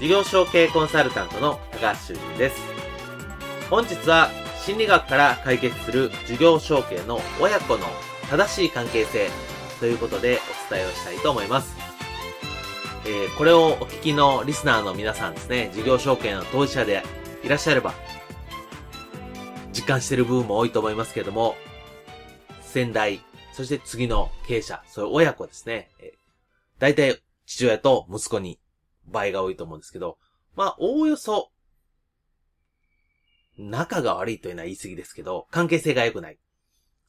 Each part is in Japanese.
事業承継コンサルタントの高橋修人です。本日は心理学から解決する事業承継の親子の正しい関係性ということでお伝えをしたいと思います。えー、これをお聞きのリスナーの皆さんですね、事業承継の当事者でいらっしゃれば、実感している部分も多いと思いますけれども、先代、そして次の経営者、そういう親子ですね、大体父親と息子に場合が多いと思うんですけど、まあ、おおよそ、仲が悪いというのは言い過ぎですけど、関係性が良くない。で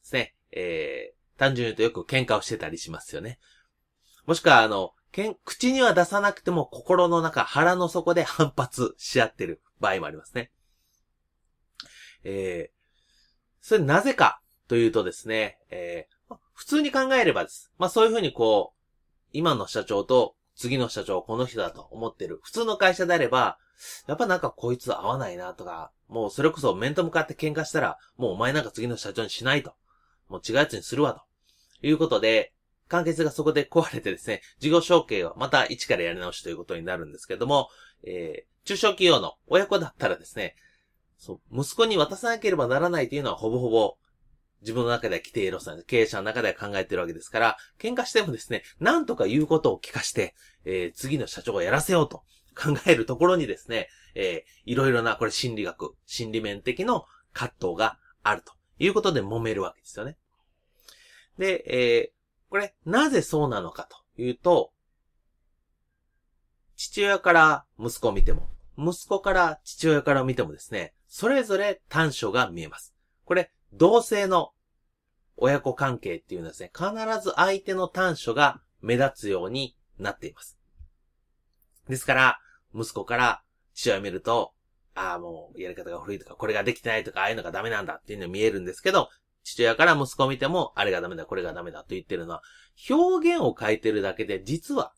すね。えー、単純に言うとよく喧嘩をしてたりしますよね。もしくは、あの、けん、口には出さなくても心の中、腹の底で反発し合ってる場合もありますね。えー、それなぜかというとですね、えー、普通に考えればです。まあそういうふうにこう、今の社長と次の社長この人だと思ってる。普通の会社であれば、やっぱなんかこいつ合わないなとか、もうそれこそ面と向かって喧嘩したら、もうお前なんか次の社長にしないと。もう違うやつにするわと。いうことで、関係性がそこで壊れてですね、事業承継をまた一からやり直しということになるんですけども、えー、中小企業の親子だったらですね、そう、息子に渡さなければならないというのはほぼほぼ自分の中では規定路線、経営者の中では考えてるわけですから、喧嘩してもですね、なんとか言うことを聞かして、えー、次の社長をやらせようと考えるところにですね、えー、いろいろな、これ心理学、心理面的の葛藤があるということで揉めるわけですよね。で、えー、これ、なぜそうなのかというと、父親から息子を見ても、息子から父親から見てもですね、それぞれ短所が見えます。これ、同性の親子関係っていうのはですね、必ず相手の短所が目立つようになっています。ですから、息子から父親を見ると、ああ、もうやり方が古いとか、これができてないとか、ああいうのがダメなんだっていうのが見えるんですけど、父親から息子を見ても、あれがダメだ、これがダメだと言ってるのは、表現を変えてるだけで、実は、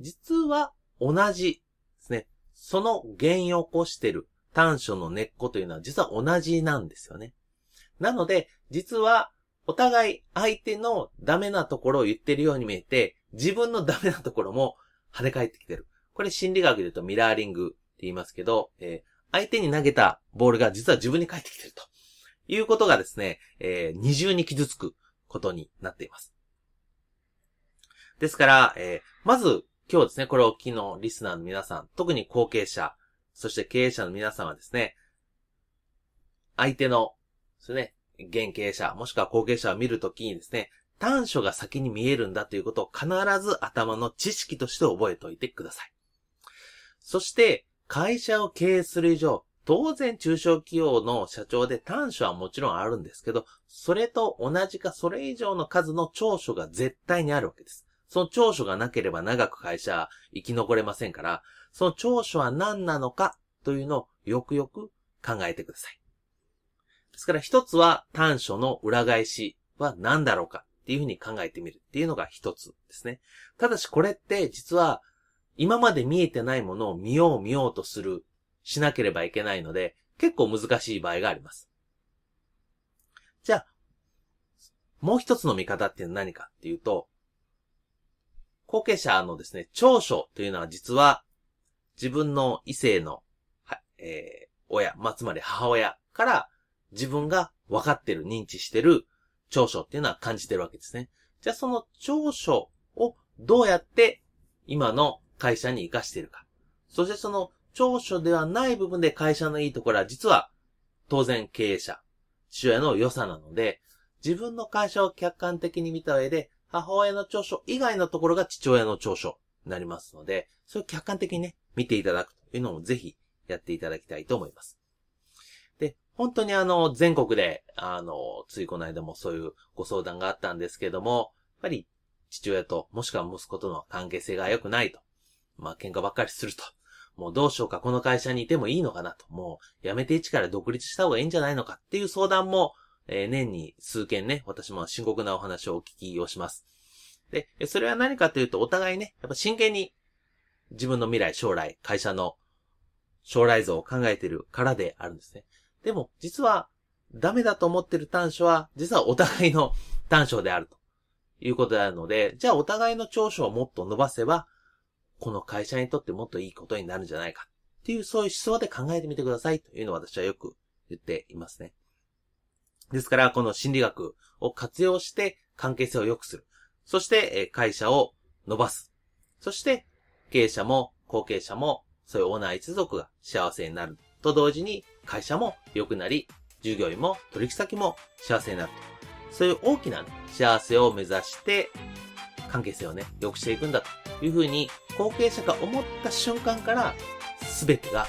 実は同じですね。その原因を起こしてる短所の根っこというのは実は同じなんですよね。なので、実は、お互い相手のダメなところを言ってるように見えて、自分のダメなところも跳ね返ってきてる。これ心理学で言うとミラーリングって言いますけど、えー、相手に投げたボールが実は自分に返ってきてるということがですね、えー、二重に傷つくことになっています。ですから、えー、まず今日ですね、これを昨日リスナーの皆さん、特に後継者、そして経営者の皆さんはですね、相手のですね、現経営者、もしくは後継者を見るときにですね、短所が先に見えるんだということを必ず頭の知識として覚えておいてください。そして、会社を経営する以上、当然中小企業の社長で短所はもちろんあるんですけど、それと同じかそれ以上の数の長所が絶対にあるわけです。その長所がなければ長く会社は生き残れませんから、その長所は何なのかというのをよくよく考えてください。ですから一つは短所の裏返しは何だろうかっていうふうに考えてみるっていうのが一つですね。ただしこれって実は今まで見えてないものを見よう見ようとする、しなければいけないので結構難しい場合があります。じゃあ、もう一つの見方っていうのは何かっていうと、後継者のですね、長所というのは実は自分の異性の、はえー、親、まあ、つまり母親から自分が分かってる、認知してる長所っていうのは感じてるわけですね。じゃあその長所をどうやって今の会社に活かしているか。そしてその長所ではない部分で会社のいいところは実は当然経営者、父親の良さなので、自分の会社を客観的に見た上で、母親の長所以外のところが父親の長所になりますので、それを客観的にね、見ていただくというのもぜひやっていただきたいと思います。本当にあの、全国で、あの、ついこの間もそういうご相談があったんですけども、やっぱり父親ともしくは息子との関係性が良くないと。まあ喧嘩ばっかりすると。もうどうしようか、この会社にいてもいいのかなと。もう辞めて一から独立した方がいいんじゃないのかっていう相談も、えー、年に数件ね、私も深刻なお話をお聞きをします。で、それは何かというと、お互いね、やっぱ真剣に自分の未来、将来、会社の将来像を考えているからであるんですね。でも、実は、ダメだと思ってる短所は、実はお互いの短所であるということであるので、じゃあお互いの長所をもっと伸ばせば、この会社にとってもっといいことになるんじゃないかっていう、そういう思想で考えてみてくださいというのを私はよく言っていますね。ですから、この心理学を活用して関係性を良くする。そして、会社を伸ばす。そして、経営者も後継者も、そういうオーナー一族が幸せになる。と同時に、会社も良くなり、従業員も取引先も幸せになると。そういう大きな、ね、幸せを目指して、関係性をね、良くしていくんだというふうに、後継者が思った瞬間から、すべてが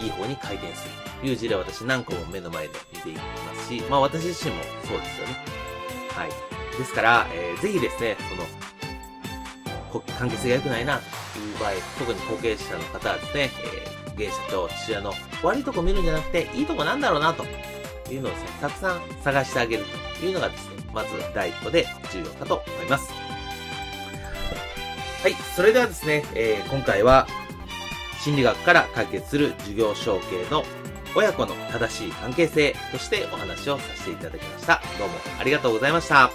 いい方に回転するという事例を私何個も目の前で見ていますし、まあ私自身もそうですよね。はい。ですから、えー、ぜひですね、その、関係性が良くないな、という場合、特に後継者の方はですね、えー、現社長、父親の悪いとこ見るんじゃなくて、いいとこなんだろうな、というのをですね、たくさん探してあげるというのがですね、まず第一歩で重要かと思います。はい、それではですね、えー、今回は、心理学から解決する事業承継の親子の正しい関係性としてお話をさせていただきました。どうもありがとうございました。